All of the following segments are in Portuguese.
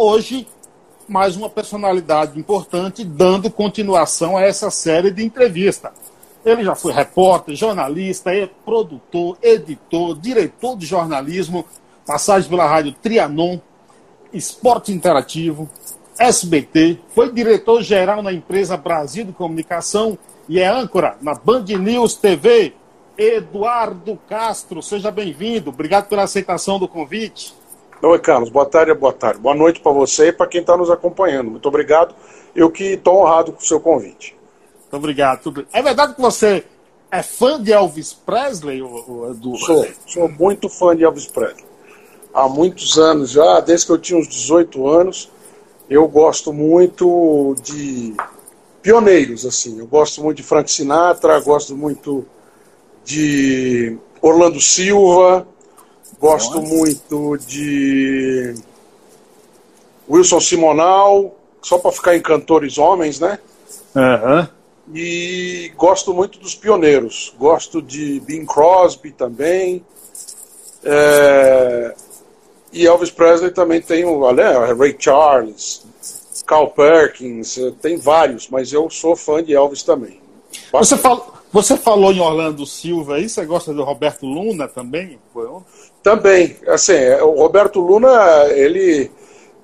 hoje mais uma personalidade importante, dando continuação a essa série de entrevistas. Ele já foi repórter, jornalista, é produtor, editor, diretor de jornalismo, passagem pela rádio Trianon, Esporte Interativo, SBT, foi diretor-geral na empresa Brasil de Comunicação e é âncora na Band News TV. Eduardo Castro, seja bem-vindo. Obrigado pela aceitação do convite. Oi, Carlos. Boa tarde, boa tarde. Boa noite para você e para quem está nos acompanhando. Muito obrigado. Eu que estou honrado com o seu convite. Muito obrigado. É verdade que você é fã de Elvis Presley, Edu? Sou, sou muito fã de Elvis Presley. Há muitos anos já, desde que eu tinha uns 18 anos, eu gosto muito de pioneiros, assim. Eu gosto muito de Frank Sinatra, gosto muito de Orlando Silva, Gosto muito de Wilson Simonal, só para ficar em cantores homens, né? Uhum. E gosto muito dos pioneiros. Gosto de Bing Crosby também. É... E Elvis Presley também tem o olha, Ray Charles, Carl Perkins, tem vários, mas eu sou fã de Elvis também. Você, fal... Você falou em Orlando Silva aí, você gosta do Roberto Luna também? Também, assim, é, o Roberto Luna, ele,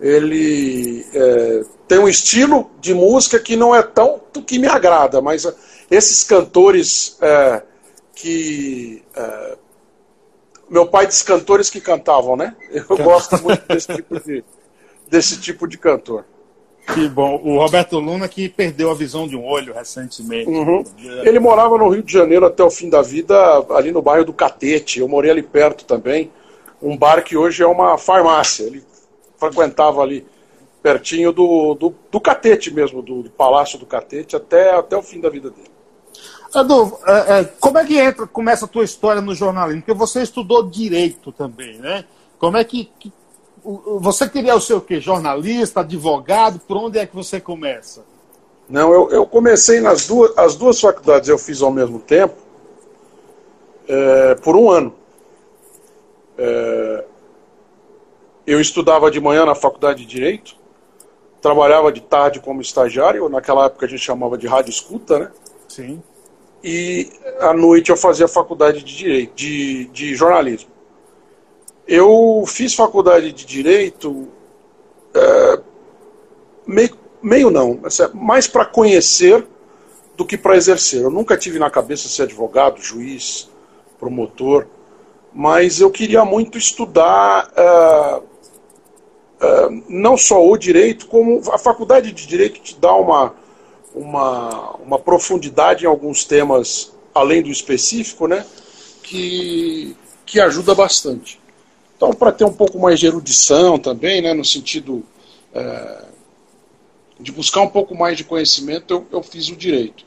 ele é, tem um estilo de música que não é tão que me agrada, mas é, esses cantores é, que. É, meu pai disse cantores que cantavam, né? Eu gosto muito desse tipo de, desse tipo de cantor. Que bom. O Roberto Luna que perdeu a visão de um olho recentemente. Uhum. Ele morava no Rio de Janeiro até o fim da vida, ali no bairro do Catete. Eu morei ali perto também. Um bar que hoje é uma farmácia. Ele frequentava ali pertinho do, do, do Catete mesmo, do, do, Palácio do Catete, até, até o fim da vida dele. Edu, é, é, como é que entra, começa a tua história no jornalismo? Porque você estudou direito também, né? Como é que, que você queria o seu quê? Jornalista, advogado? Por onde é que você começa? Não, eu, eu comecei nas duas, as duas faculdades eu fiz ao mesmo tempo, é, por um ano. É, eu estudava de manhã na faculdade de Direito, trabalhava de tarde como estagiário, naquela época a gente chamava de rádio escuta, né? Sim. E à noite eu fazia faculdade de Direito, de, de jornalismo. Eu fiz faculdade de Direito, é, meio, meio não, é mais para conhecer do que para exercer. Eu nunca tive na cabeça ser advogado, juiz, promotor, mas eu queria muito estudar é, é, não só o direito, como a faculdade de direito te dá uma, uma, uma profundidade em alguns temas além do específico, né, que, que ajuda bastante. Então, para ter um pouco mais de erudição também, né, no sentido é, de buscar um pouco mais de conhecimento, eu, eu, fiz o direito.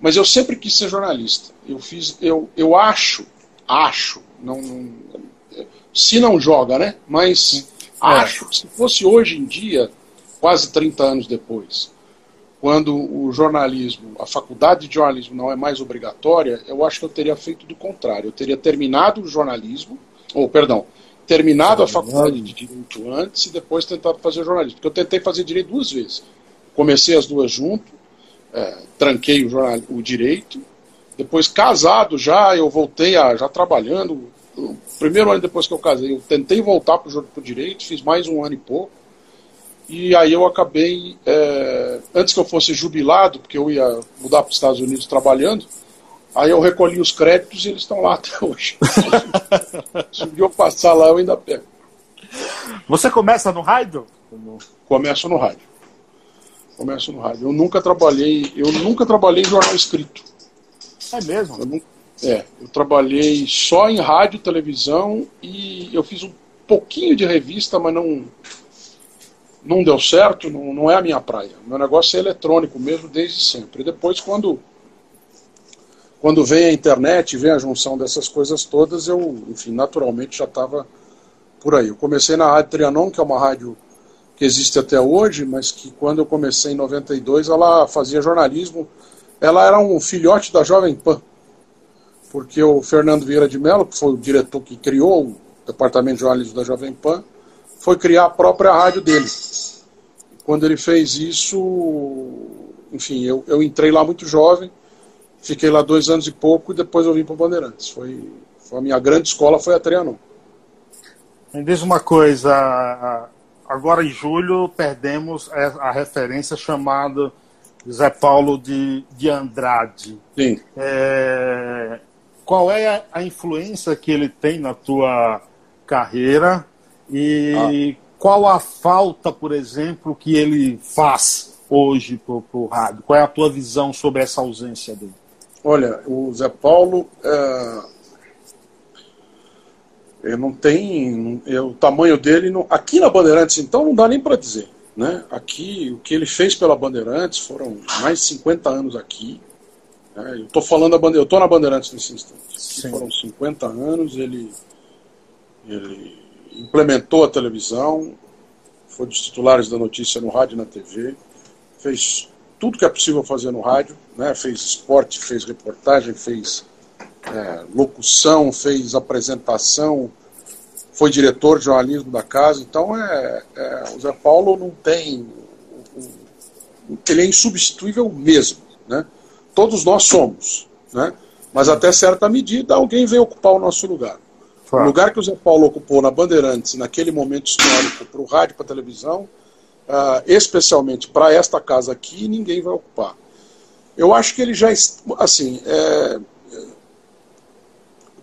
Mas eu sempre quis ser jornalista. Eu fiz, eu, eu acho, acho, não, não se não joga, né? Mas é. acho que se fosse hoje em dia, quase 30 anos depois, quando o jornalismo, a faculdade de jornalismo não é mais obrigatória, eu acho que eu teria feito do contrário. Eu teria terminado o jornalismo, ou perdão, terminado a faculdade de Direito antes e depois tentado fazer jornalismo. Porque eu tentei fazer Direito duas vezes. Comecei as duas junto, é, tranquei o, jornal, o Direito, depois casado já, eu voltei a, já trabalhando, o primeiro ano depois que eu casei, eu tentei voltar para o Direito, fiz mais um ano e pouco, e aí eu acabei, é, antes que eu fosse jubilado, porque eu ia mudar para os Estados Unidos trabalhando, Aí eu recolhi os créditos e eles estão lá até hoje. Se eu passar lá, eu ainda pego. Você começa no rádio? Começo no rádio. Começo no rádio. Eu nunca trabalhei, eu nunca trabalhei em jornal escrito. É mesmo? Eu nunca, é, eu trabalhei só em rádio, televisão e eu fiz um pouquinho de revista, mas não não deu certo, não, não é a minha praia. Meu negócio é eletrônico mesmo desde sempre. E depois quando quando vem a internet, vem a junção dessas coisas todas, eu, enfim, naturalmente já estava por aí. Eu comecei na Rádio Trianon, que é uma rádio que existe até hoje, mas que quando eu comecei em 92, ela fazia jornalismo. Ela era um filhote da Jovem Pan, porque o Fernando Vieira de Mello, que foi o diretor que criou o departamento de jornalismo da Jovem Pan, foi criar a própria rádio dele. Quando ele fez isso, enfim, eu, eu entrei lá muito jovem, fiquei lá dois anos e pouco e depois eu vim para Bandeirantes. Foi, foi a minha grande escola foi a Trianon. Me diz uma coisa, agora em julho perdemos a referência chamada Zé Paulo de, de Andrade. Sim. É, qual é a, a, influência que ele tem na tua carreira e ah. qual a falta, por exemplo, que ele faz hoje para o rádio? Qual é a tua visão sobre essa ausência dele? Olha, o Zé Paulo é, ele não tem. É, o tamanho dele. Não, aqui na Bandeirantes, então, não dá nem para dizer. Né? Aqui, o que ele fez pela Bandeirantes foram mais de 50 anos aqui. Né? Eu estou falando da eu estou na Bandeirantes nesse instante. Foram 50 anos, ele, ele implementou a televisão, foi dos titulares da notícia no rádio e na TV, fez tudo que é possível fazer no rádio, né? fez esporte, fez reportagem, fez é, locução, fez apresentação, foi diretor de jornalismo da casa. Então, é, é, o Zé Paulo não tem. Ele é insubstituível mesmo. Né? Todos nós somos. Né? Mas até certa medida, alguém vem ocupar o nosso lugar. Claro. O lugar que o Zé Paulo ocupou na Bandeirantes, naquele momento histórico, para o rádio, para a televisão, uh, especialmente para esta casa aqui, ninguém vai ocupar. Eu acho que ele já. Assim, é,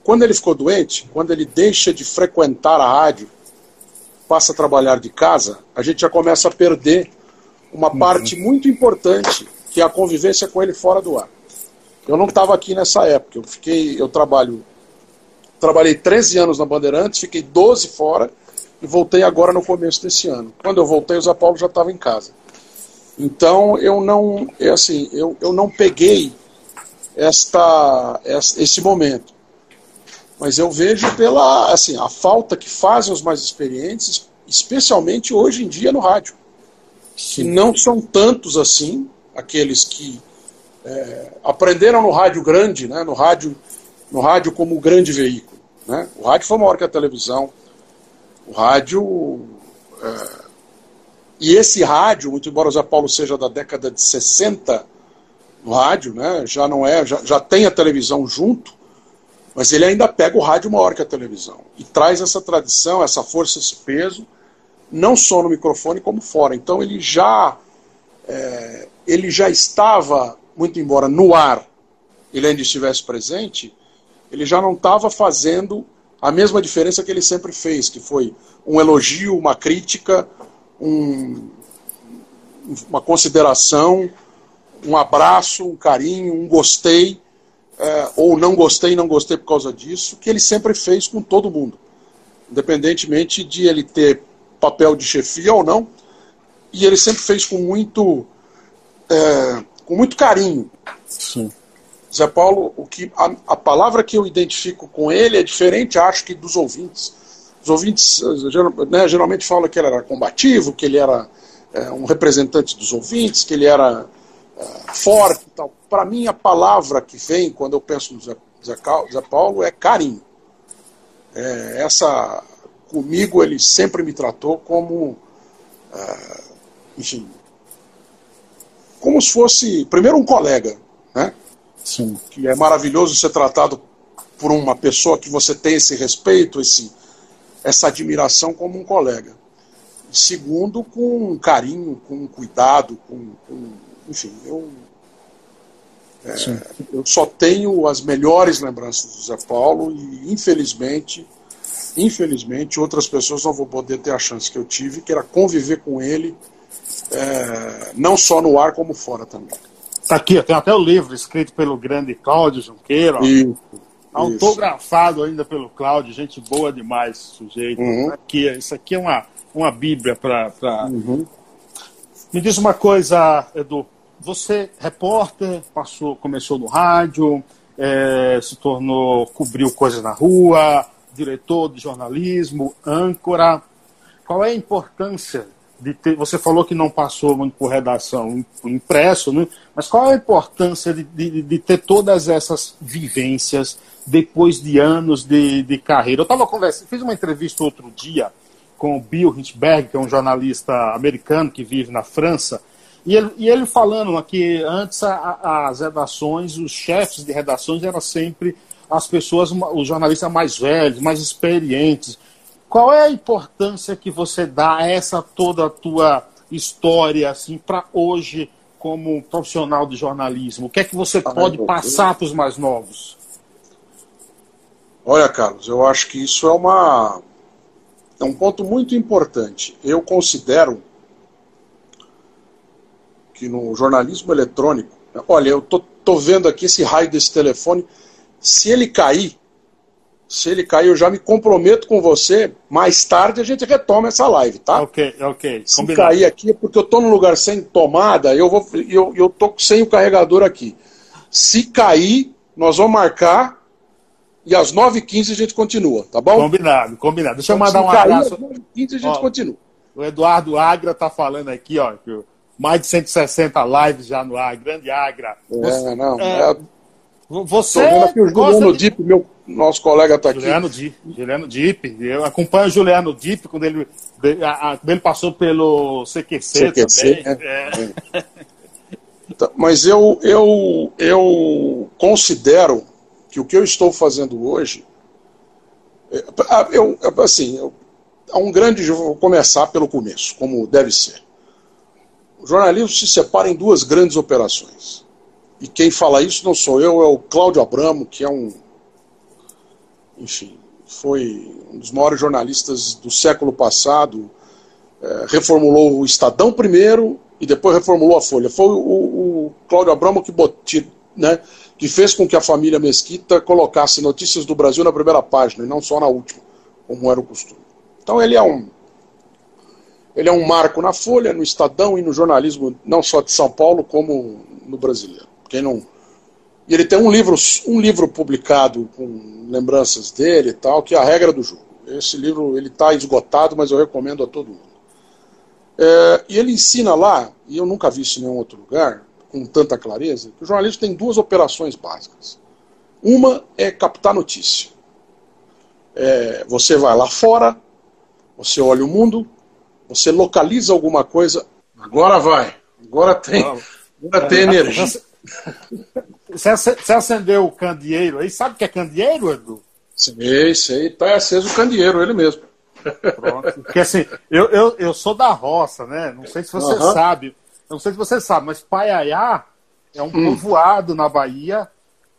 quando ele ficou doente, quando ele deixa de frequentar a rádio, passa a trabalhar de casa, a gente já começa a perder uma uhum. parte muito importante, que é a convivência com ele fora do ar. Eu não estava aqui nessa época. Eu fiquei, eu trabalho, trabalhei 13 anos na Bandeirantes, fiquei 12 fora e voltei agora no começo desse ano. Quando eu voltei, o Zé Paulo já estava em casa. Então eu não, é assim, eu, eu não peguei esta, esse momento. Mas eu vejo pela assim, a falta que fazem os mais experientes, especialmente hoje em dia no rádio. Que não são tantos assim, aqueles que é, aprenderam no rádio grande, né, no, rádio, no rádio como grande veículo. Né? O rádio foi maior que a televisão. O rádio. É, e esse rádio, muito embora o Zé Paulo seja da década de 60 no rádio, né, já não é, já, já tem a televisão junto, mas ele ainda pega o rádio maior que a televisão e traz essa tradição, essa força, esse peso, não só no microfone como fora. Então ele já é, ele já estava, muito embora no ar ele ainda estivesse presente, ele já não estava fazendo a mesma diferença que ele sempre fez, que foi um elogio, uma crítica, um, uma consideração, um abraço, um carinho, um gostei é, ou não gostei, não gostei por causa disso, que ele sempre fez com todo mundo, independentemente de ele ter papel de chefia ou não, e ele sempre fez com muito, é, com muito carinho. Sim. Zé Paulo, o que a, a, palavra que eu identifico com ele é diferente, acho que dos ouvintes. Os ouvintes né, geralmente falam que ele era combativo, que ele era é, um representante dos ouvintes, que ele era é, forte e tal para mim, a palavra que vem quando eu penso no Zé, Zé, Zé Paulo é carinho. É, essa, comigo, ele sempre me tratou como, enfim, como se fosse, primeiro, um colega, né? Sim. Que é maravilhoso ser tratado por uma pessoa que você tem esse respeito, esse, essa admiração como um colega. Segundo, com carinho, com cuidado, com, com enfim, eu é, eu só tenho as melhores lembranças do Zé Paulo e, infelizmente, infelizmente, outras pessoas não vão poder ter a chance que eu tive, que era conviver com ele, é, não só no ar, como fora também. Está aqui, tem até o livro escrito pelo grande Cláudio Junqueira. Isso, autografado ainda pelo Cláudio, gente boa demais, sujeito. Uhum. Aqui, isso aqui é uma, uma bíblia para. Pra... Uhum. Me diz uma coisa, Edu você, repórter, passou, começou no rádio, é, se tornou, cobriu coisas na rua, diretor de jornalismo, âncora. Qual é a importância ter. Você falou que não passou muito por redação impresso, né? mas qual é a importância de, de, de, ter todas essas vivências depois de anos de, de carreira? Eu estava conversando, fiz uma entrevista outro dia com o Bill Hinchberg, que é um jornalista americano que vive na França, e ele, e ele falando aqui, antes a, as redações, os chefes de redações eram sempre as pessoas, os jornalistas mais velhos, mais experientes. Qual é a importância que você dá a essa toda a tua história, assim, para hoje, como profissional de jornalismo? O que é que você ah, pode passar para os mais novos? Olha, Carlos, eu acho que isso é uma é um ponto muito importante. Eu considero que no jornalismo eletrônico, olha, eu tô, tô vendo aqui esse raio desse telefone. Se ele cair, se ele cair, eu já me comprometo com você. Mais tarde a gente retoma essa live, tá? Ok, ok. Se Combinado. cair aqui é porque eu tô num lugar sem tomada, eu vou, eu, eu tô sem o carregador aqui. Se cair, nós vamos marcar e às 9h15 a gente continua, tá bom? Combinado, combinado. Deixa eu mandar um abraço. Às 9h15 a gente ó, continua. O Eduardo Agra tá falando aqui, ó, que mais de 160 lives já no ar, grande Agra. É, você, não. É, é, você. Aqui o Juliano de... Dip, meu nosso colega está aqui. Juliano Dip, Juliano Dip. Eu acompanho o Juliano Dip quando ele, quando ele passou pelo CQC, CQC também. É. É. Tá, mas eu, eu, eu considero que o que eu estou fazendo hoje. É, eu, assim, eu, há um grande. Vou começar pelo começo, como deve ser. O jornalismo se separa em duas grandes operações. E quem fala isso não sou eu, é o Cláudio Abramo, que é um. Enfim, foi um dos maiores jornalistas do século passado. É, reformulou o Estadão primeiro e depois reformulou a Folha. Foi o, o Cláudio Abramo que, bot, né, que fez com que a família Mesquita colocasse notícias do Brasil na primeira página e não só na última, como era o costume. Então ele é um ele é um marco na Folha, no Estadão e no jornalismo, não só de São Paulo, como no brasileiro. Quem não. E ele tem um livro, um livro publicado com lembranças dele e tal, que é a regra do jogo. Esse livro ele está esgotado, mas eu recomendo a todo mundo. É, e ele ensina lá, e eu nunca vi isso em nenhum outro lugar, com tanta clareza, que o jornalismo tem duas operações básicas. Uma é captar notícia. É, você vai lá fora, você olha o mundo, você localiza alguma coisa, agora vai, agora tem, agora tem energia. Você acendeu o candeeiro aí, sabe o que é candeeiro, Edu? Sei, sei, tá aceso o candeeiro, ele mesmo. Pronto. Porque assim, eu, eu, eu sou da roça, né? Não sei se você uhum. sabe, não sei se você sabe, mas Paiaiá é um hum. povoado na Bahia,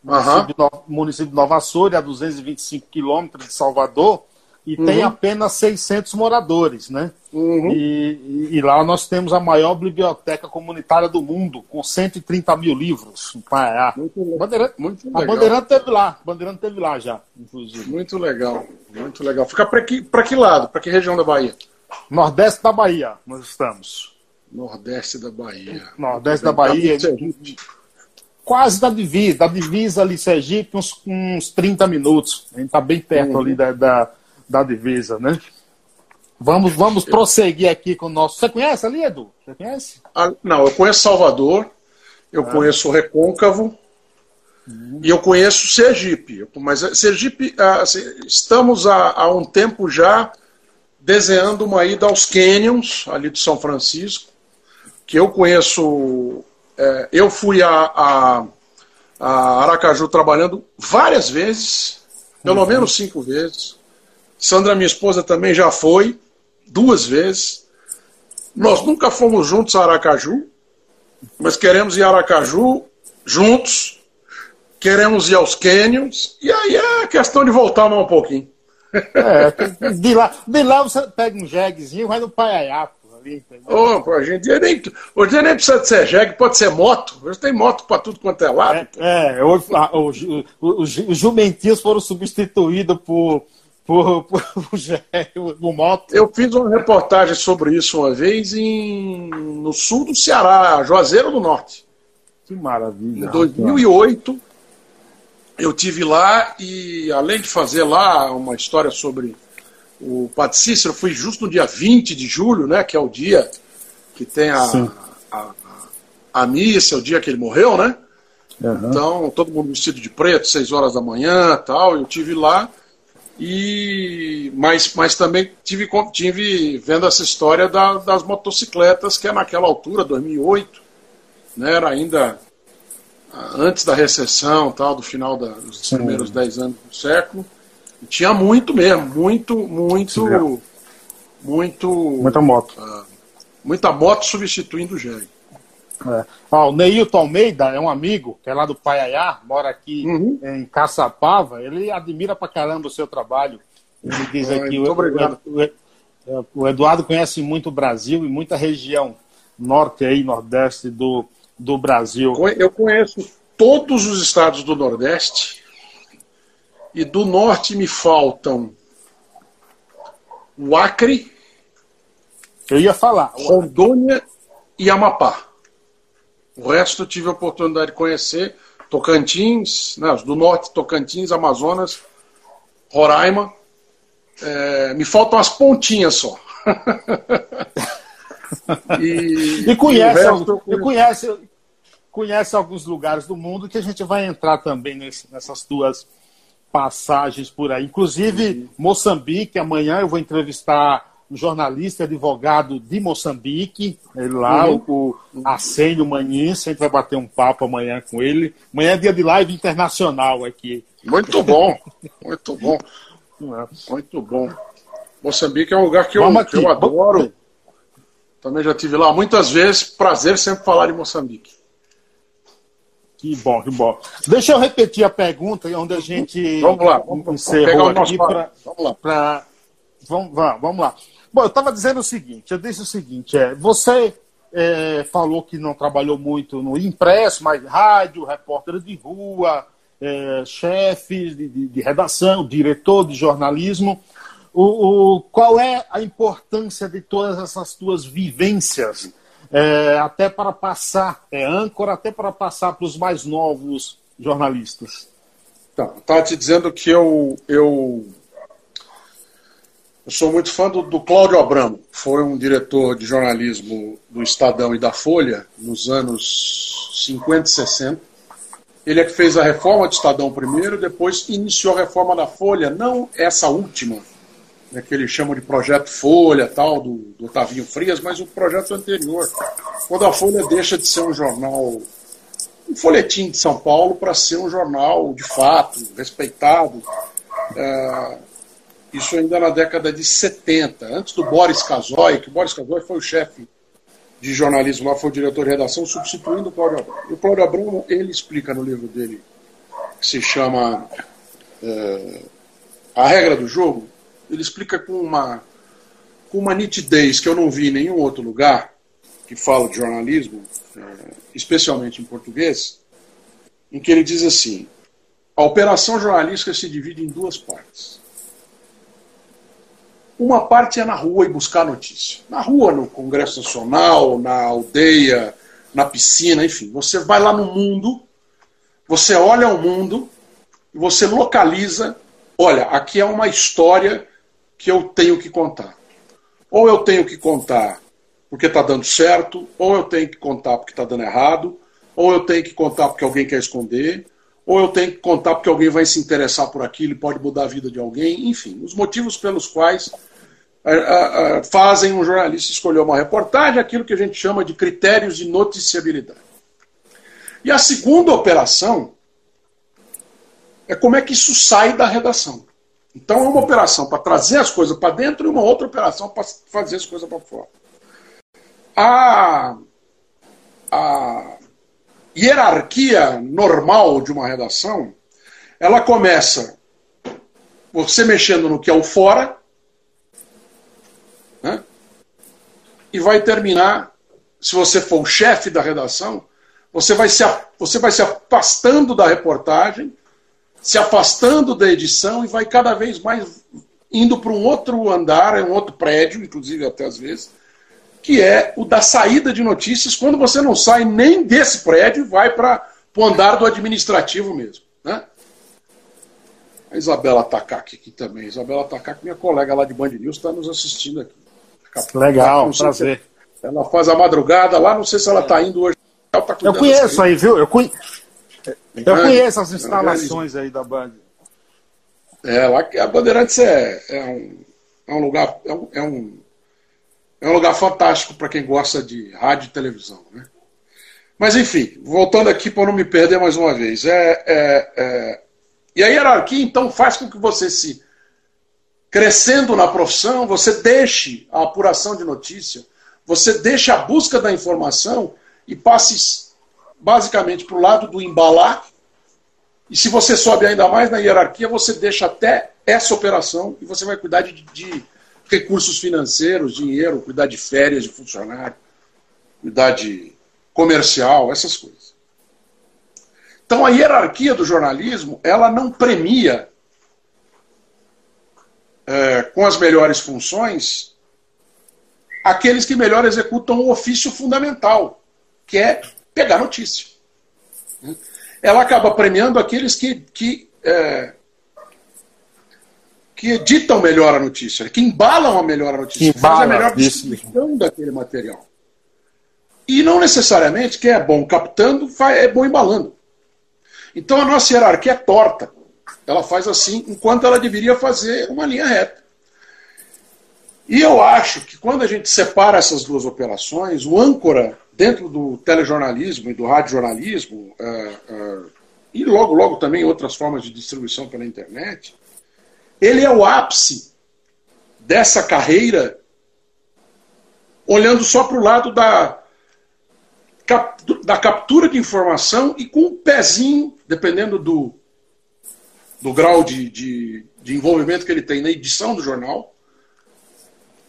município, uhum. de, município de Nova Açores, a 225 quilômetros de Salvador, e uhum. tem apenas 600 moradores, né? Uhum. E, e, lá nós temos a maior biblioteca comunitária do mundo, com 130 mil livros em Paiá. Muito, Bandeirante, muito legal. A Bandeirante teve lá, a Bandeirante teve lá já, inclusive. Muito legal, muito legal. Fica para que, que lado? Para que região da Bahia? Nordeste da Bahia, nós estamos. Nordeste da Bahia. Nordeste da Bahia. Quase da divisa, da divisa ali Sergipe, uns, uns 30 minutos. A gente está bem perto uhum. ali da, da da divisa, né? Vamos, vamos prosseguir aqui com o nosso. Você conhece ali, Edu? Você conhece? Ah, não, eu conheço Salvador, eu ah. conheço Recôncavo uhum. e eu conheço Sergipe. Mas eh, Sergipe, ah, assim, estamos há, há um tempo já desenhando uma ida aos Canyons, ali de São Francisco, que eu conheço. É, eu fui a, a, a, Aracaju trabalhando várias vezes, pelo uhum. menos cinco vezes. Sandra, minha esposa, também já foi duas vezes. Nós nunca fomos juntos a Aracaju, mas queremos ir a Aracaju juntos, queremos ir aos Canyons, e aí é questão de voltar mais um pouquinho. É, de, lá, de lá você pega um jeguezinho, vai no Paiaiá. Ali, oh, hoje em dia nem, hoje nem precisa de ser jegue, pode ser moto. Hoje tem moto para tudo quanto é lado. É, é hoje, os, os, os jumentinhos foram substituídos por por, por, por, por moto. Eu fiz uma reportagem sobre isso uma vez em, no sul do Ceará, Juazeiro do Norte. Que maravilha. Em 2008, eu tive lá e, além de fazer lá uma história sobre o Padre Cícero, fui justo no dia 20 de julho, né, que é o dia que tem a, a, a, a missa, é o dia que ele morreu, né? Uhum. Então, todo mundo vestido de preto, 6 horas da manhã tal. Eu tive lá E, mas, mas também tive, tive vendo essa história da, das motocicletas, que é naquela altura, 2008, né, era ainda antes da recessão, tal, do final da, dos Sim. primeiros 10 anos do século. E tinha muito mesmo, muito, muito, muito. Muita moto. Uh, muita moto substituindo o jegue. É. o Neilton Almeida é um amigo, que é lá do Paiaiá, mora aqui uhum. em Caçapava. Ele admira pra caramba o seu trabalho. Ele diz aqui: o, o, o, Eduardo conhece muito o Brasil e muita região norte e nordeste do, do Brasil. Eu conheço todos os estados do Nordeste e do Norte me faltam o Acre. Eu ia falar. Rondônia e Amapá. O resto eu tive a oportunidade de conhecer. Tocantins, né, do norte, Tocantins, Amazonas, Roraima. É, me faltam as pontinhas só. e, e, conhece, e, conhece, conhece alguns lugares do mundo que a gente vai entrar também nesse, nessas duas passagens por aí. Inclusive, Moçambique, amanhã eu vou entrevistar jornalista, advogado de Moçambique, ele lá, uhum. o, o Arsenio Manins, a gente vai bater um papo amanhã com ele. Amanhã é dia de live internacional aqui. Muito bom, muito bom. Muito bom. Moçambique é um lugar que eu, que eu adoro. Também já tive lá muitas vezes. Prazer sempre falar de Moçambique. Que bom, que bom. Deixa eu repetir a pergunta onde a gente vamos lá, vamos, encerrou vamos aqui para vamos vamos, vamos lá. Bom, eu estava dizendo o seguinte, eu disse o seguinte, é, você é, falou que não trabalhou muito no impresso, mas rádio, repórter de rua, é, chefe de, de, de, redação, diretor de jornalismo. O, o, qual é a importância de todas essas tuas vivências é, até para passar, é âncora, até para passar para os mais novos jornalistas? Tá, estava te dizendo que eu, eu, eu sou muito fã do, do Cláudio Abramo, foi um diretor de jornalismo do Estadão e da Folha nos anos 50 e 60. Ele é que fez a reforma do Estadão primeiro, depois iniciou a reforma da Folha, não essa última, né, que ele chama de projeto Folha, tal, do, do Otavinho Frias, mas o projeto anterior, quando a Folha deixa de ser um jornal, um folhetim de São Paulo, para ser um jornal de fato, respeitado. É, isso ainda na década de 70, antes do Boris Casoy, que o Boris Casoy foi o chefe de jornalismo lá, foi o diretor de redação, substituindo o Cláudio Abramo. E o Cláudio Abramo, ele explica no livro dele, que se chama é, A Regra do Jogo, ele explica com uma, com uma nitidez que eu não vi em nenhum outro lugar que fala de jornalismo, é, especialmente em português, em que ele diz assim: a operação jornalística se divide em duas partes. Uma parte é na rua e buscar notícia. Na rua, no Congresso Nacional, na aldeia, na piscina, enfim. Você vai lá no mundo, você olha o mundo, você localiza. Olha, aqui é uma história que eu tenho que contar. Ou eu tenho que contar porque está dando certo, ou eu tenho que contar porque está dando errado, ou eu tenho que contar porque alguém quer esconder, ou eu tenho que contar porque alguém vai se interessar por aquilo e pode mudar a vida de alguém, enfim, os motivos pelos quais fazem um jornalista escolher uma reportagem, aquilo que a gente chama de critérios de noticiabilidade. E a segunda operação é como é que isso sai da redação. Então é uma operação para trazer as coisas para dentro e uma outra operação para fazer as coisas para fora. A, a hierarquia normal de uma redação, ela começa você mexendo no que é o fora, né? e vai terminar, se você for o chefe da redação, você vai se, você vai se afastando da reportagem se afastando da edição e vai cada vez mais indo para um outro andar, um outro prédio, inclusive até às vezes, que é o da saída de notícias, quando você não sai nem desse prédio e vai para o andar do administrativo mesmo. Né? A Isabela Takaki aqui também. Isabela Takaki, minha colega lá de Band News, está nos assistindo aqui. Legal, prazer. Ela faz a madrugada lá, não sei se ela está indo hoje. Tá eu conheço aí, viu? Eu conheço. Eu conheço as instalações aí da Band. É, lá, a Bandeirantes é, é, um, é um lugar. É um, é um, é um lugar fantástico para quem gosta de rádio e televisão. Né? Mas, enfim, voltando aqui para não me perder mais uma vez. É, é, é, e a hierarquia, então, faz com que você se. Crescendo na profissão, você deixe a apuração de notícia, você deixe a busca da informação e passe basicamente para o lado do embalar. E se você sobe ainda mais na hierarquia, você deixa até essa operação e você vai cuidar de, de recursos financeiros, dinheiro, cuidar de férias de funcionário, cuidar de comercial, essas coisas. Então a hierarquia do jornalismo, ela não premia é, com as melhores funções aqueles que melhor executam o ofício fundamental, que é pegar notícia. Ela acaba premiando aqueles que, que, é, que editam melhor a notícia, que embalam a melhor a notícia, que fazem a melhor distribuição daquele material. E não necessariamente quem é bom captando é bom embalando. Então a nossa hierarquia é torta. Ela faz assim, enquanto ela deveria fazer uma linha reta. E eu acho que quando a gente separa essas duas operações, o âncora dentro do telejornalismo e do radiojornalismo, uh, e logo, logo também outras formas de distribuição pela internet, ele é o ápice dessa carreira, olhando só para o lado da, da captura de informação e com um pezinho, dependendo do, do grau de, de, de envolvimento que ele tem na edição do jornal,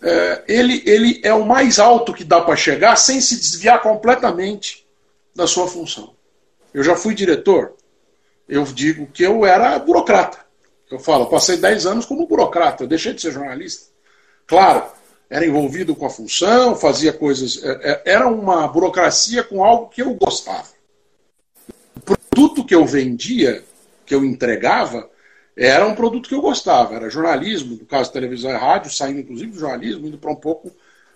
é, ele, ele é o mais alto que dá para chegar sem se desviar completamente da sua função. Eu já fui diretor, eu digo que eu era burocrata. Eu falo, passei 10 anos como burocrata, eu deixei de ser jornalista. Claro, era envolvido com a função, fazia coisas. É, é, era uma burocracia com algo que eu gostava. O produto que eu vendia, que eu entregava, era um produto que eu gostava. Era jornalismo, no caso televisão e rádio, saindo inclusive do jornalismo, indo para um pouco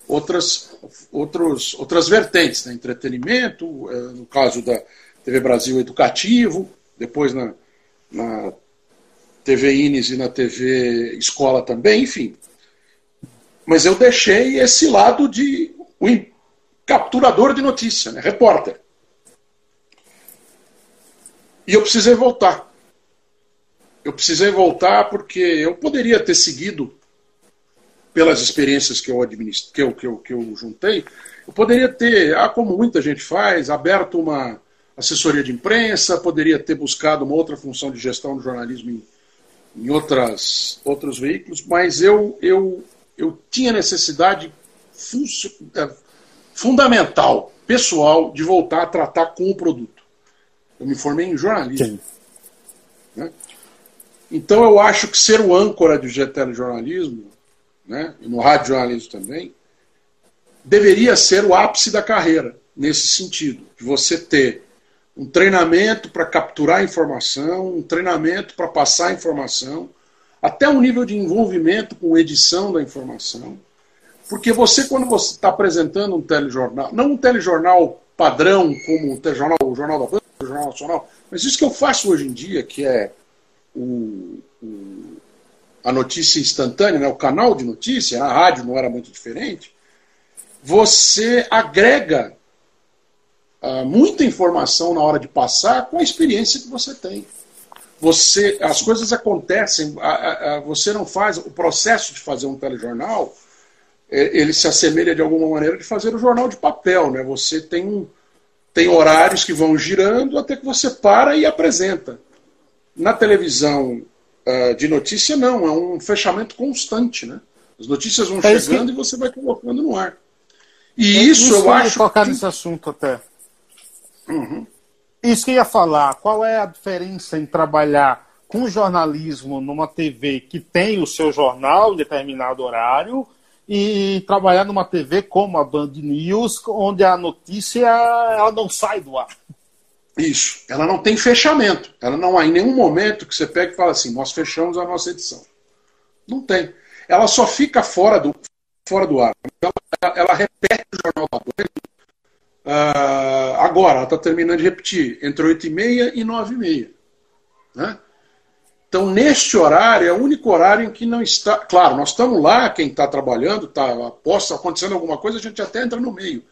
outras, outros, outras vertentes, né? entretenimento, é, no caso da TV Brasil educativo, depois na, na TV Ines e na TV Escola também, enfim. Mas eu deixei esse lado de o capturador de notícia, né? repórter. E eu precisei voltar. Eu precisei voltar porque eu poderia ter seguido pelas experiências que eu administro, que eu, que eu, que eu juntei, eu poderia ter, ah, como muita gente faz, aberto uma assessoria de imprensa, poderia ter buscado uma outra função de gestão do jornalismo em, em outras, outros veículos, mas eu, eu eu tinha necessidade é, fundamental, pessoal, de voltar a tratar com o produto. Eu me formei em jornalismo. Né? Então eu acho que ser o âncora do telejornalismo, né, e no rádio jornalismo também, deveria ser o ápice da carreira, nesse sentido, de você ter um treinamento para capturar informação, um treinamento para passar informação, até o nível de envolvimento com edição da informação. Porque você, quando você está apresentando um telejornal, não um telejornal padrão como o telejornal, o Jornal da Banda, o Jornal Nacional, mas isso que eu faço hoje em dia, que é o, o, a notícia instantânea, né, o canal de notícia, a rádio não era muito diferente, você agrega uh, muita informação na hora de passar com a experiência que você tem você as coisas acontecem, a, a, você não faz o processo de fazer um telejornal, é, ele se assemelha de alguma maneira de fazer o jornal de papel, né? Você tem um, tem horários que vão girando até que você para e apresenta. Na televisão uh, de notícia não, é um fechamento constante, né? As notícias vão é chegando que... e você vai colocando no ar. E é isso, isso eu acho. tocar que... nesse assunto até. Uhum. Isso que eu ia falar. Qual é a diferença em trabalhar com jornalismo numa TV que tem o seu jornal em determinado horário e trabalhar numa TV como a Band News, onde a notícia ela não sai do ar? Isso. Ela não tem fechamento. Ela não há em nenhum momento que você pega e fala assim: nós fechamos a nossa edição. Não tem. Ela só fica fora do, fora do ar. Ela, ela repete o jornal da Band Uh, agora, ela está terminando de repetir, entre 8 e meia e 9 e meia. Né? Então, neste horário, é o único horário em que não está. Claro, nós estamos lá, quem está trabalhando, está possa acontecendo alguma coisa, a gente até entra no meio.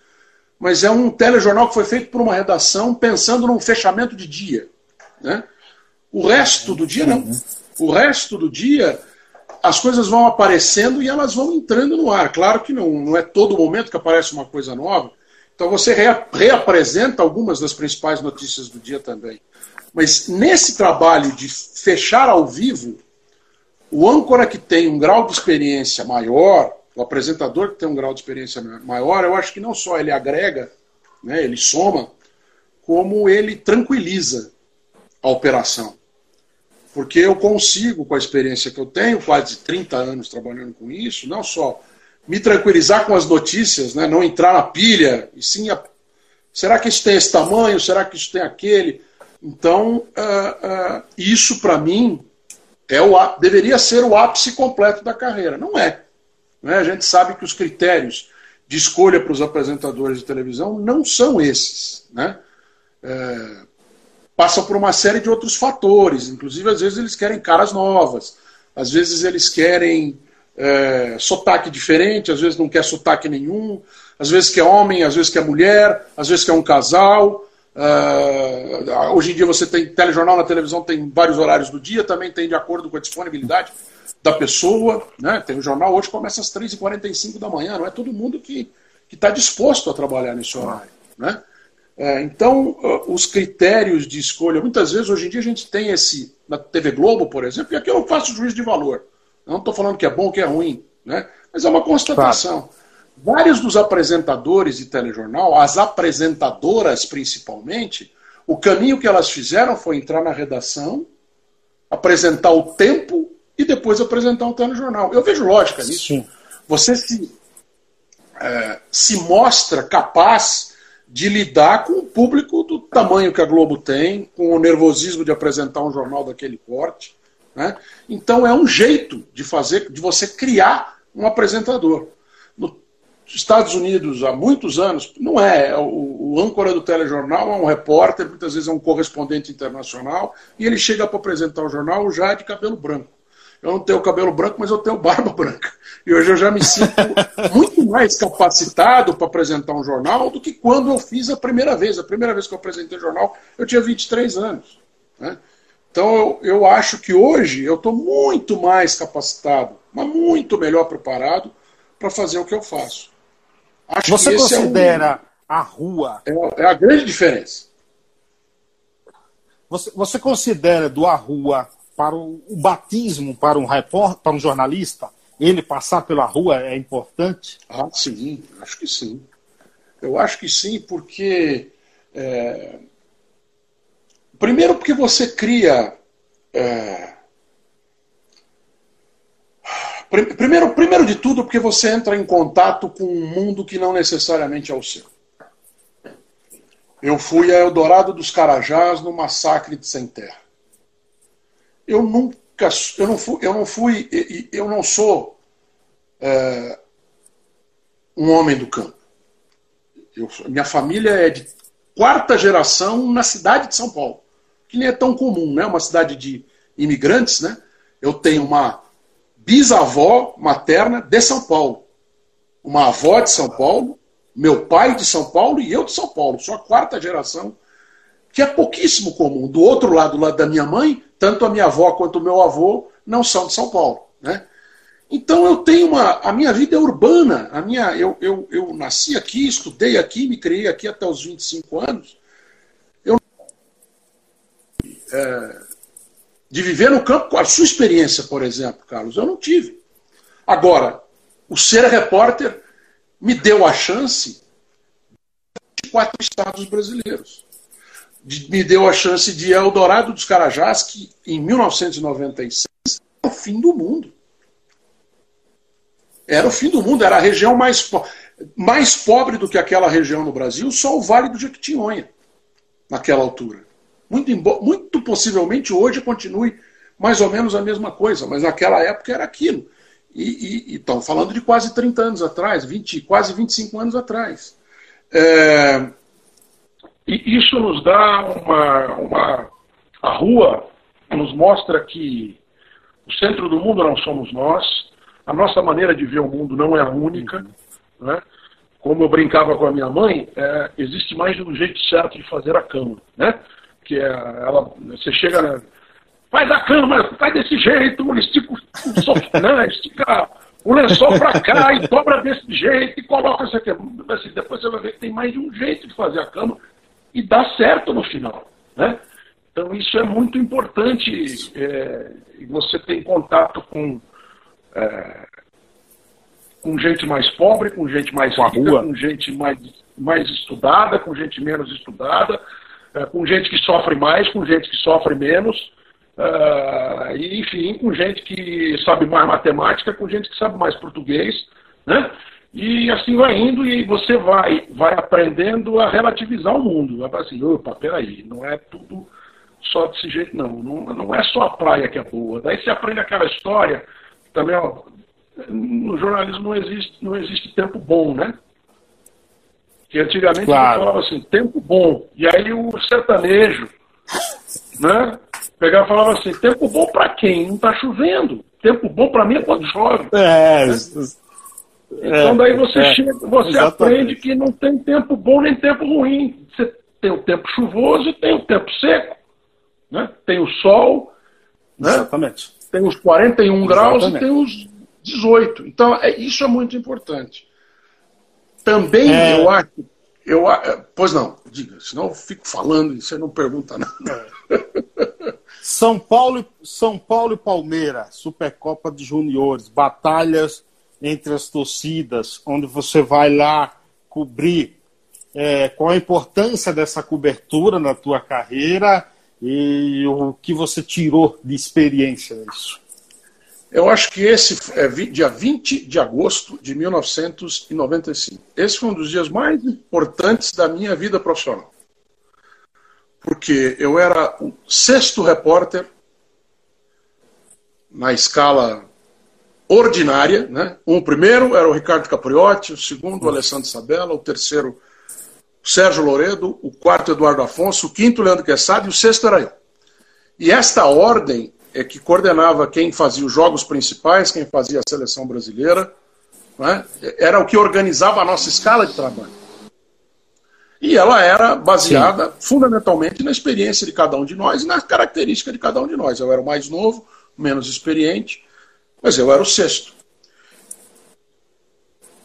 Mas é um telejornal que foi feito por uma redação pensando num fechamento de dia. Né? O resto do dia, não. O resto do dia, as coisas vão aparecendo e elas vão entrando no ar. Claro que não, não é todo momento que aparece uma coisa nova. Então você reapresenta algumas das principais notícias do dia também. Mas nesse trabalho de fechar ao vivo, o âncora que tem um grau de experiência maior, o apresentador que tem um grau de experiência maior, eu acho que não só ele agrega, né, ele soma, como ele tranquiliza a operação. Porque eu consigo, com a experiência que eu tenho, quase 30 anos trabalhando com isso, não só me tranquilizar com as notícias, né, não entrar na pilha, e sim, a, será que isso tem esse tamanho, será que isso tem aquele? Então, uh, uh, isso para mim é o, deveria ser o ápice completo da carreira. Não é. Né? A gente sabe que os critérios de escolha para os apresentadores de televisão não são esses. Né? É, passam por uma série de outros fatores. Inclusive, às vezes, eles querem caras novas, às vezes, eles querem é, sotaque diferente, às vezes não quer sotaque nenhum, às vezes quer homem, às vezes quer mulher, às vezes quer um casal. Uh, hoje em dia você tem telejornal na televisão, tem vários horários do dia, também tem de acordo com a disponibilidade da pessoa. Né? Tem o jornal hoje começa às 3h45 da manhã, não é todo mundo que está disposto a trabalhar nesse horário. Né? É, então, os critérios de escolha, muitas vezes hoje em dia a gente tem esse, na TV Globo, por exemplo, e aqui eu não faço juízo de valor. Eu não estou falando que é bom ou que é ruim, né? mas é uma constatação. Claro. Vários dos apresentadores de telejornal, as apresentadoras principalmente, o caminho que elas fizeram foi entrar na redação, apresentar o tempo e depois apresentar um telejornal. Eu vejo lógica nisso. Sim. Você se, é, se mostra capaz de lidar com o público do tamanho que a Globo tem, com o nervosismo de apresentar um jornal daquele porte. Né? Então é um jeito de fazer, de você criar um apresentador. Estados Unidos, há muitos anos, não é. O, o âncora do telejornal é um repórter, muitas vezes é um correspondente internacional, e ele chega para apresentar o jornal já de cabelo branco. Eu não tenho cabelo branco, mas eu tenho barba branca. E hoje eu já me sinto muito mais capacitado para apresentar um jornal do que quando eu fiz a primeira vez. A primeira vez que eu apresentei jornal, eu tinha 23 anos. Né? Então eu, eu acho que hoje eu estou muito mais capacitado, mas muito melhor preparado para fazer o que eu faço. Acho Você considera é um, a rua. É, é, a grande diferença. Você, você considera do a rua para o, o batismo para um repórter, para um jornalista, ele passar pela rua é importante? Ah, sim, acho que sim. Eu acho que sim, porque. É... Primeiro, porque você cria. É... Primeiro, primeiro de tudo, porque você entra em contato com um mundo que não necessariamente é o seu. Eu fui a Eldorado dos Carajás no massacre de Sem Terra. Eu nunca, eu não fui, eu não fui, eu não sou é, um homem do campo. Eu, minha família é de quarta geração na cidade de São Paulo, que nem é tão comum, né? Uma cidade de imigrantes, né? Eu tenho uma bisavó materna de São Paulo. Uma avó de São Paulo, meu pai de São Paulo e eu de São Paulo. Sou a quarta geração, que é pouquíssimo comum. Do outro lado, do lado da minha mãe, tanto a minha avó quanto o meu avô não são de São Paulo. Né? Então eu tenho uma. A minha vida é urbana. A minha, eu, eu, eu nasci aqui, estudei aqui, me criei aqui até os 25 anos. Eu, é, de viver no campo. A sua experiência, por exemplo, Carlos, eu não tive. Agora, o ser repórter me deu a chance de quatro estados brasileiros. De, me deu a chance de Eldorado dos Carajás, que em 1996 era o fim do mundo. Era o fim do mundo, era a região mais, mais pobre do que aquela região no Brasil, só o Vale do Jequitinhonha, naquela altura. Muito, muito possivelmente hoje continue mais ou menos a mesma coisa, mas naquela época era aquilo. E estão falando de quase 30 anos atrás, 20, quase 25 anos atrás. É, e isso nos dá uma, uma. A rua nos mostra que o centro do mundo não somos nós, a nossa maneira de ver o mundo não é a única. Né? Como eu brincava com a minha mãe, é, existe mais de um jeito certo de fazer a cama. Né? Que é, ela, você chega, na, faz a cama, faz desse jeito, estica o, sofá, né? estica o lençol para cá e dobra desse jeito e coloca isso aqui. Assim, depois você vai ver que tem mais de um jeito de fazer a cama e dá certo no final. Né? Então isso é muito importante. É, você tem contato com, é, com gente mais pobre, com gente mais com rica, com gente mais, mais estudada, com gente menos estudada, é, com gente que sofre mais, com gente que sofre menos. E, enfim, com gente que sabe mais matemática, com gente que sabe mais português, né? E assim vai indo e você vai, vai aprendendo a relativizar o mundo. Vai assim, opa, peraí, não é tudo só desse jeito, não. não. Não é só a praia que é boa. Daí você aprende aquela história, também, ó, no jornalismo não existe, não existe tempo bom, né? Que antigamente claro. falava assim, tempo bom. E aí o sertanejo, né? Pegava e falava assim, tempo bom para quem? Não está chovendo. Tempo bom para mim é quando chove. É, então daí você é, chega, você aprende que não tem tempo bom nem tempo ruim. Você tem o tempo chuvoso e tem o tempo seco. Né? Tem o sol, né? Exatamente. tem os 41 Exatamente. graus e tem os 18. Então, é, isso é muito importante. Também é... eu acho. Eu, pois não, diga, senão eu fico falando e você não pergunta nada. São Paulo, São Paulo e Palmeiras, Supercopa de Juniores, batalhas entre as torcidas, onde você vai lá cobrir. É, qual a importância dessa cobertura na tua carreira e o que você tirou de experiência nisso? Eu acho que esse é dia 20 de agosto de 1995. Esse foi um dos dias mais importantes da minha vida profissional. Porque eu era o sexto repórter na escala ordinária. Né? O primeiro era o Ricardo Capriotti, o segundo o Alessandro Sabella, o terceiro o Sérgio Loredo, o quarto Eduardo Afonso, o quinto Leandro Quessado e o sexto era eu. E esta ordem é que coordenava quem fazia os jogos principais, quem fazia a seleção brasileira, né? era o que organizava a nossa escala de trabalho. E ela era baseada Sim. fundamentalmente na experiência de cada um de nós e na característica de cada um de nós. Eu era o mais novo, menos experiente, mas eu era o sexto.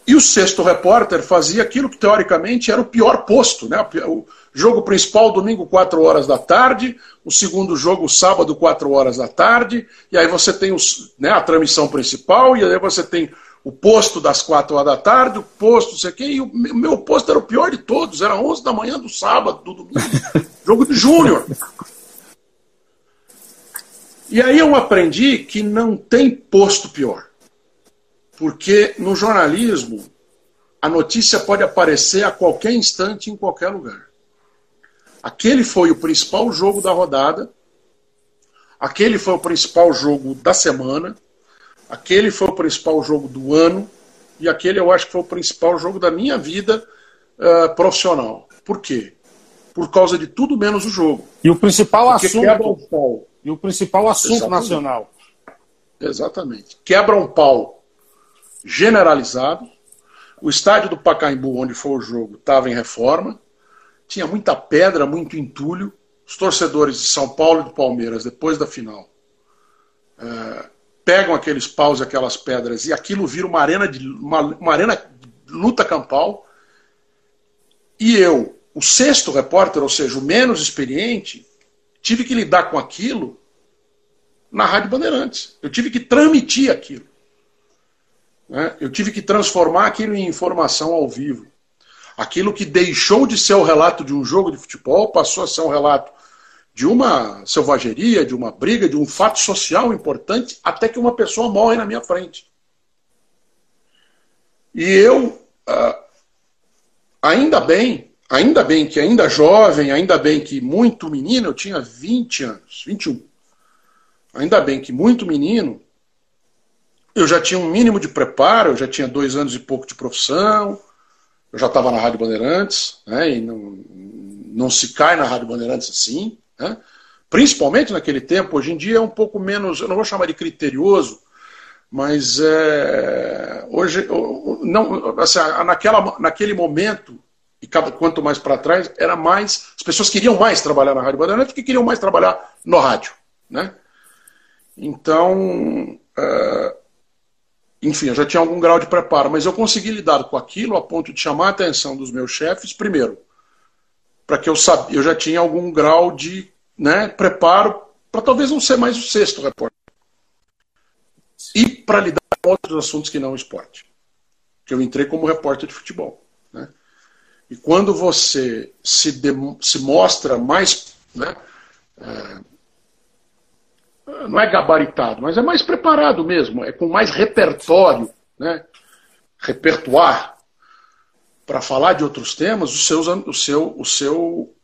E o sexto repórter fazia aquilo que teoricamente era o pior posto. Né? O jogo principal, domingo, 4 horas da tarde, o segundo jogo, sábado, 4 horas da tarde, e aí você tem os, né, a transmissão principal, e aí você tem o posto das 4 horas da tarde, o posto, não sei o quê, e o meu posto era o pior de todos, era 11 da manhã do sábado, do domingo, jogo de júnior. E aí eu aprendi que não tem posto pior. Porque no jornalismo, a notícia pode aparecer a qualquer instante, em qualquer lugar. Aquele foi o principal jogo da rodada, aquele foi o principal jogo da semana, aquele foi o principal jogo do ano, e aquele eu acho que foi o principal jogo da minha vida uh, profissional. Por quê? Por causa de tudo menos o jogo. E o principal Porque assunto. E o principal assunto Exatamente. nacional. Exatamente. Quebra um pau generalizado. O estádio do Pacaembu, onde foi o jogo, estava em reforma. Tinha muita pedra, muito entulho. Os torcedores de São Paulo e do Palmeiras, depois da final, é, pegam aqueles paus e aquelas pedras e aquilo vira uma arena de uma, uma arena de luta campal. E eu, o sexto repórter, ou seja, o menos experiente, tive que lidar com aquilo na Rádio Bandeirantes. Eu tive que transmitir aquilo. Né? Eu tive que transformar aquilo em informação ao vivo. Aquilo que deixou de ser o relato de um jogo de futebol passou a ser um relato de uma selvageria, de uma briga, de um fato social importante, até que uma pessoa morre na minha frente. E eu, ah, ainda bem, ainda bem que ainda jovem, ainda bem que muito menino, eu tinha 20 anos, 21. Ainda bem que muito menino, eu já tinha um mínimo de preparo, eu já tinha dois anos e pouco de profissão, eu já estava na Rádio Bandeirantes, né, e não, não se cai na Rádio Bandeirantes assim, né, Principalmente naquele tempo, hoje em dia é um pouco menos, eu não vou chamar de criterioso, mas é, hoje, não, assim, naquela, naquele momento, e cada, quanto mais para trás, era mais. As pessoas queriam mais trabalhar na Rádio Bandeirantes porque queriam mais trabalhar no rádio. Né? Então, uh, enfim, eu já tinha algum grau de preparo, mas eu consegui lidar com aquilo a ponto de chamar a atenção dos meus chefes, primeiro, para que eu sabia, eu já tinha algum grau de né, preparo para talvez não ser mais o sexto repórter. E para lidar com outros assuntos que não o esporte. Que eu entrei como repórter de futebol. E quando você se, de, se mostra mais. Né, é, não é gabaritado, mas é mais preparado mesmo, é com mais repertório, né? repertoire, para falar de outros temas, o, seu o, seu, o, seu,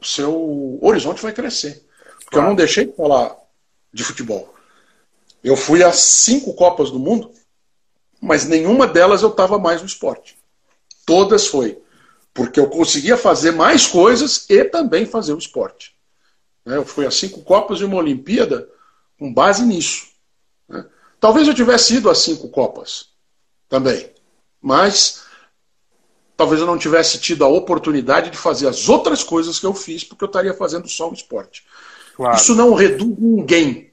o seu horizonte vai crescer. Porque claro. eu não deixei de falar de futebol. Eu fui a cinco Copas do Mundo, mas nenhuma delas eu estava mais no esporte. Todas foi. Porque eu conseguia fazer mais coisas e também fazer o esporte. Né? Eu fui a cinco Copas e uma Olimpíada com base nisso. Né? Talvez eu tivesse ido a cinco Copas também, mas talvez eu não tivesse tido a oportunidade de fazer as outras coisas que eu fiz, porque eu estaria fazendo só o esporte. Claro. Isso não reduz ninguém.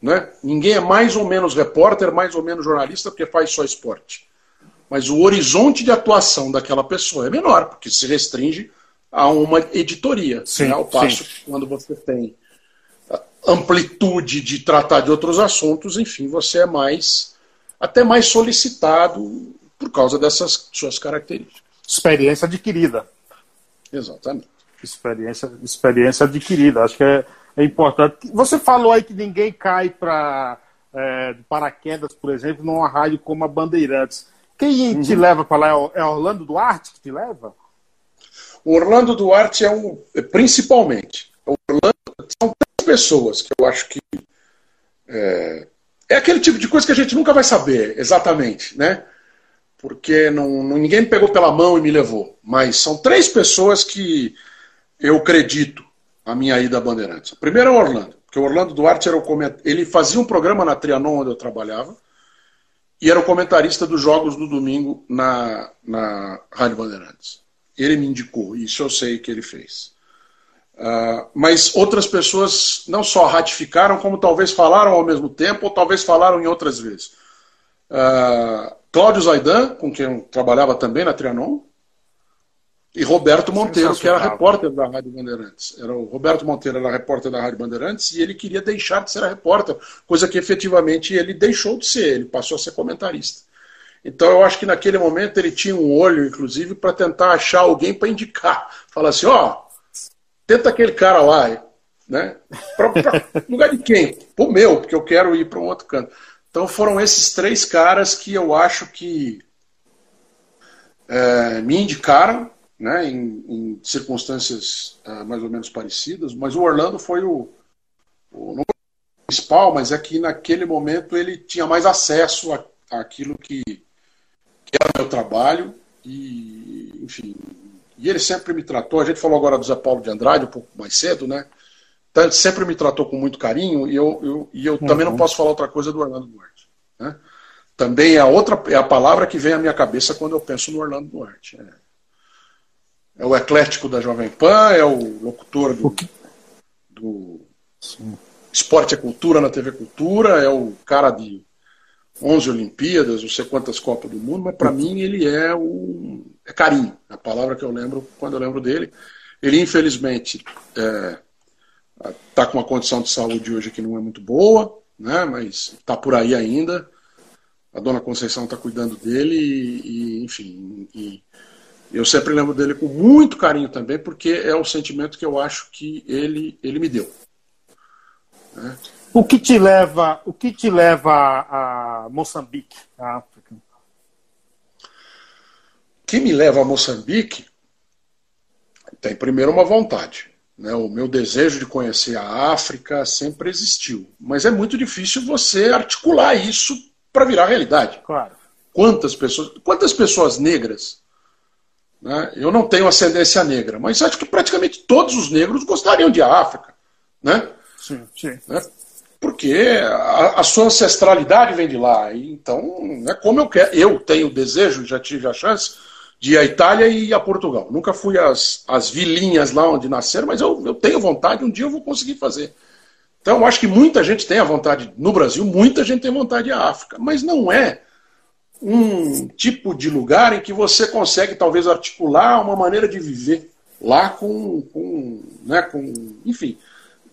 Né? Ninguém é mais ou menos repórter, mais ou menos jornalista, porque faz só esporte. Mas o horizonte de atuação daquela pessoa é menor, porque se restringe a uma editoria. Sim, né? Ao passo sim. que quando você tem amplitude de tratar de outros assuntos, enfim, você é mais até mais solicitado por causa dessas suas características. Experiência adquirida. Exatamente. Experiência, experiência adquirida. Acho que é, é importante. Você falou aí que ninguém cai para é, paraquedas, por exemplo, numa rádio como a Bandeirantes. Quem uhum. te leva para lá é Orlando Duarte que te leva? O Orlando Duarte é um, principalmente. Orlando, são pessoas que eu acho que é, é, aquele tipo de coisa que a gente nunca vai saber exatamente, né? Porque não, ninguém me pegou pela mão e me levou. Mas são três pessoas que eu acredito a minha ida a Bandeirantes. Primeiro é o Orlando, porque o Orlando Duarte era o ele fazia um programa na Trianon onde eu trabalhava e era o comentarista dos jogos do domingo na, na Rádio Bandeirantes. Ele me indicou, isso eu sei que ele fez. Uh, mas outras pessoas não só ratificaram, como talvez falaram ao mesmo tempo, ou talvez falaram em outras vezes. Uh, Cláudio Zaidan, com quem eu trabalhava também na Trianon, e Roberto Monteiro, que era repórter da Rádio Bandeirantes. Era o Roberto Monteiro era repórter da Rádio Bandeirantes e ele queria deixar de ser repórter, coisa que efetivamente ele deixou de ser, ele passou a ser comentarista. Então eu acho que naquele momento ele tinha um olho, inclusive, para tentar achar alguém para indicar. Falar assim, ó, oh, tenta aquele cara lá, né? Pra, pra lugar de quem? O meu, porque eu quero ir para um outro canto. Então foram esses três caras que eu acho que é, me indicaram, né, em, em circunstâncias é, mais ou menos parecidas, mas o Orlando foi o, o não principal, mas é que naquele momento ele tinha mais acesso àquilo que, que era o meu trabalho e, enfim, e ele sempre me tratou, a gente falou agora do Zé Paulo de Andrade um pouco mais cedo, né? Então, ele sempre me tratou com muito carinho e eu, eu e eu uhum. também não uhum. posso falar outra coisa do Orlando Duarte. Né? Também é a outra é a palavra que vem à minha cabeça quando eu penso no Orlando Duarte. É, é o eclético da Jovem Pan, é o locutor do, do Esporte é Cultura na TV Cultura, é o cara de 11 Olimpíadas, não sei quantas Copas do Mundo, mas para mim ele é um é carinho, a palavra que eu lembro quando eu lembro dele. Ele infelizmente está é, tá com uma condição de saúde hoje que não é muito boa, né? Mas está por aí ainda. A dona Conceição está cuidando dele e, e enfim, e eu sempre lembro dele com muito carinho também, porque é o sentimento que eu acho que ele ele me deu. Né? O que te leva, o que te leva a Moçambique, a África? O que me leva a Moçambique tem primeiro uma vontade. Né? O meu desejo de conhecer a África sempre existiu. Mas é muito difícil você articular isso para virar realidade. Claro. Quantas pessoas, quantas pessoas negras? Né? Eu não tenho ascendência negra, mas acho que praticamente todos os negros gostariam de África né? Sim, sim. Né? Porque a, a, sua ancestralidade vem de lá. Então, é como eu quero. Eu tenho o desejo, já tive a chance de ir à Itália e a Portugal. Nunca fui às, às vilinhas lá onde nasceram, mas eu, eu tenho vontade, um dia eu vou conseguir fazer. Então, eu acho que muita gente tem a vontade, no Brasil, muita gente tem vontade de ir à África, mas não é um tipo de lugar em que você consegue, talvez, articular uma maneira de viver lá com, com, né, com enfim,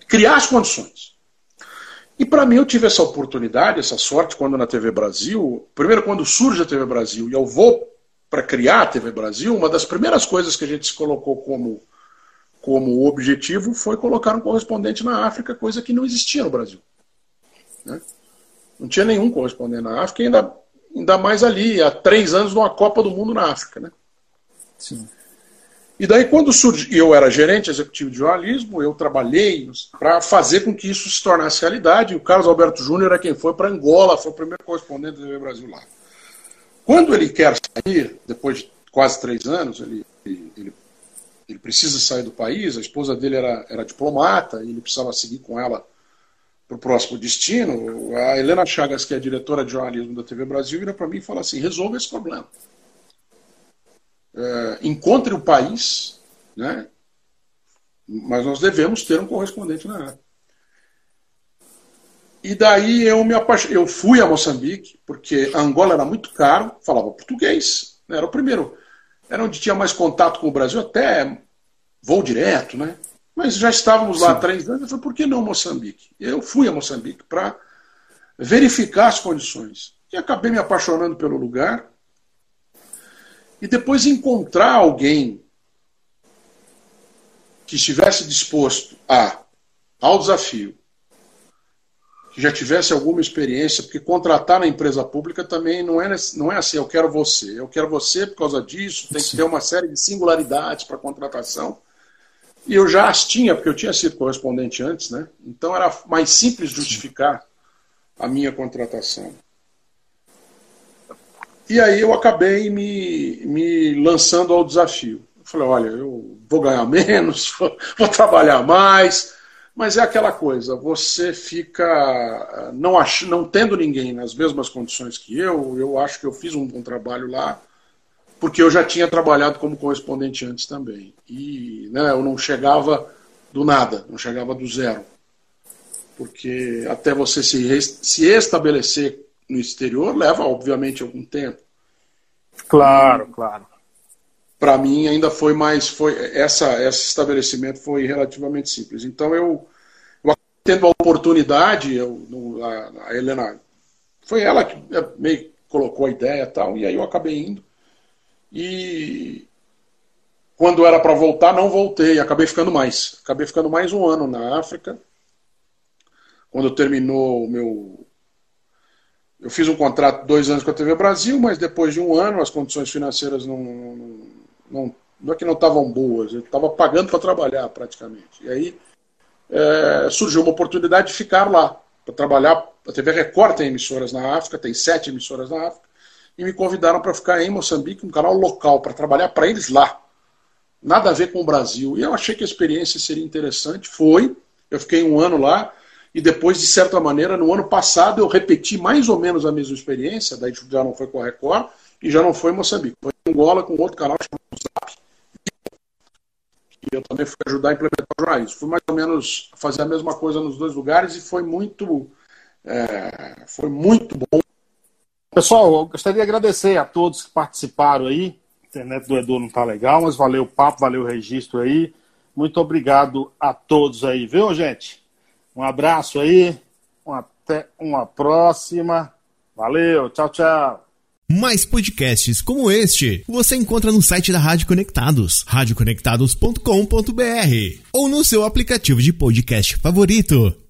criar as condições. E para mim eu tive essa oportunidade, essa sorte, quando na TV Brasil, primeiro quando surge a TV Brasil e eu vou para criar a TV Brasil, uma das primeiras coisas que a gente se colocou como, como objetivo foi colocar um correspondente na África, coisa que não existia no Brasil. Né? Não tinha nenhum correspondente na África, ainda, ainda mais ali, há três anos numa Copa do Mundo na África. Né? Sim. E daí, quando surgiu, eu era gerente executivo de jornalismo, eu trabalhei para fazer com que isso se tornasse realidade. O Carlos Alberto Júnior é quem foi para Angola, foi o primeiro correspondente do TV Brasil lá. Quando ele quer sair, depois de quase três anos, ele, ele, ele precisa sair do país, a esposa dele era, era diplomata, e ele precisava seguir com ela para o próximo destino. A Helena Chagas, que é diretora de jornalismo da TV Brasil, vira para mim e fala assim: resolva esse problema é, encontre o país, né? mas nós devemos ter um correspondente na área. E daí eu me apaixonei. Eu fui a Moçambique, porque Angola era muito caro, falava português, né? era o primeiro. Era onde tinha mais contato com o Brasil, até voo direto, né? Mas já estávamos lá há três anos, eu falei, por que não Moçambique? Eu fui a Moçambique para verificar as condições. E acabei me apaixonando pelo lugar e depois encontrar alguém que estivesse disposto a ao desafio, que já tivesse alguma experiência, porque contratar na empresa pública também não é, não é assim, eu quero você, eu quero você por causa disso, tem que ter uma série de singularidades para contratação. E eu já as tinha, porque eu tinha sido correspondente antes, né? Então era mais simples justificar a minha contratação. E aí eu acabei me, me lançando ao desafio. Eu falei, olha, eu vou ganhar menos, vou trabalhar mais, mas é aquela coisa, você fica não, ach, não tendo ninguém nas mesmas condições que eu, eu acho que eu fiz um bom trabalho lá, porque eu já tinha trabalhado como correspondente antes também. E né, eu não chegava do nada, não chegava do zero. Porque até você se, se estabelecer no exterior leva, obviamente, algum tempo. Claro, claro. Para mim ainda foi mais, foi essa, esse estabelecimento foi relativamente simples. Então eu, eu tendo a oportunidade, eu, a, a Helena, foi ela que é, meio colocou a ideia e tal, e aí eu acabei indo. E quando era para voltar, não voltei, acabei ficando mais. Acabei ficando mais um ano na África. Quando terminou o meu eu fiz um contrato dois anos com a TV Brasil, mas depois de um ano as condições financeiras não, não, não, não é que não estavam boas, eu estava pagando para trabalhar praticamente. E aí é, surgiu uma oportunidade de ficar lá, para trabalhar. A TV Record tem emissoras na África, tem sete emissoras na África, e me convidaram para ficar em Moçambique, um canal local, para trabalhar para eles lá. Nada a ver com o Brasil. E eu achei que a experiência seria interessante, foi. Eu fiquei um ano lá, e depois, de certa maneira, no ano passado eu repeti mais ou menos a mesma experiência, daí já não foi com a Record e já não foi em Moçambique. Foi em Angola com outro canal chamado Zap. E eu também fui ajudar a implementar o jornalismo. Fui mais ou menos fazer a mesma coisa nos dois lugares e foi muito, é, foi muito bom. Pessoal, eu gostaria de agradecer a todos que participaram aí. A internet do Edu não tá legal, mas valeu o papo, valeu o registro aí. Muito obrigado a todos aí, viu, gente? Um abraço aí, até uma próxima. Valeu, tchau, tchau. Mais podcasts como este você encontra no site da Rádio Conectados, radioconectados.com.br ou no seu aplicativo de podcast favorito.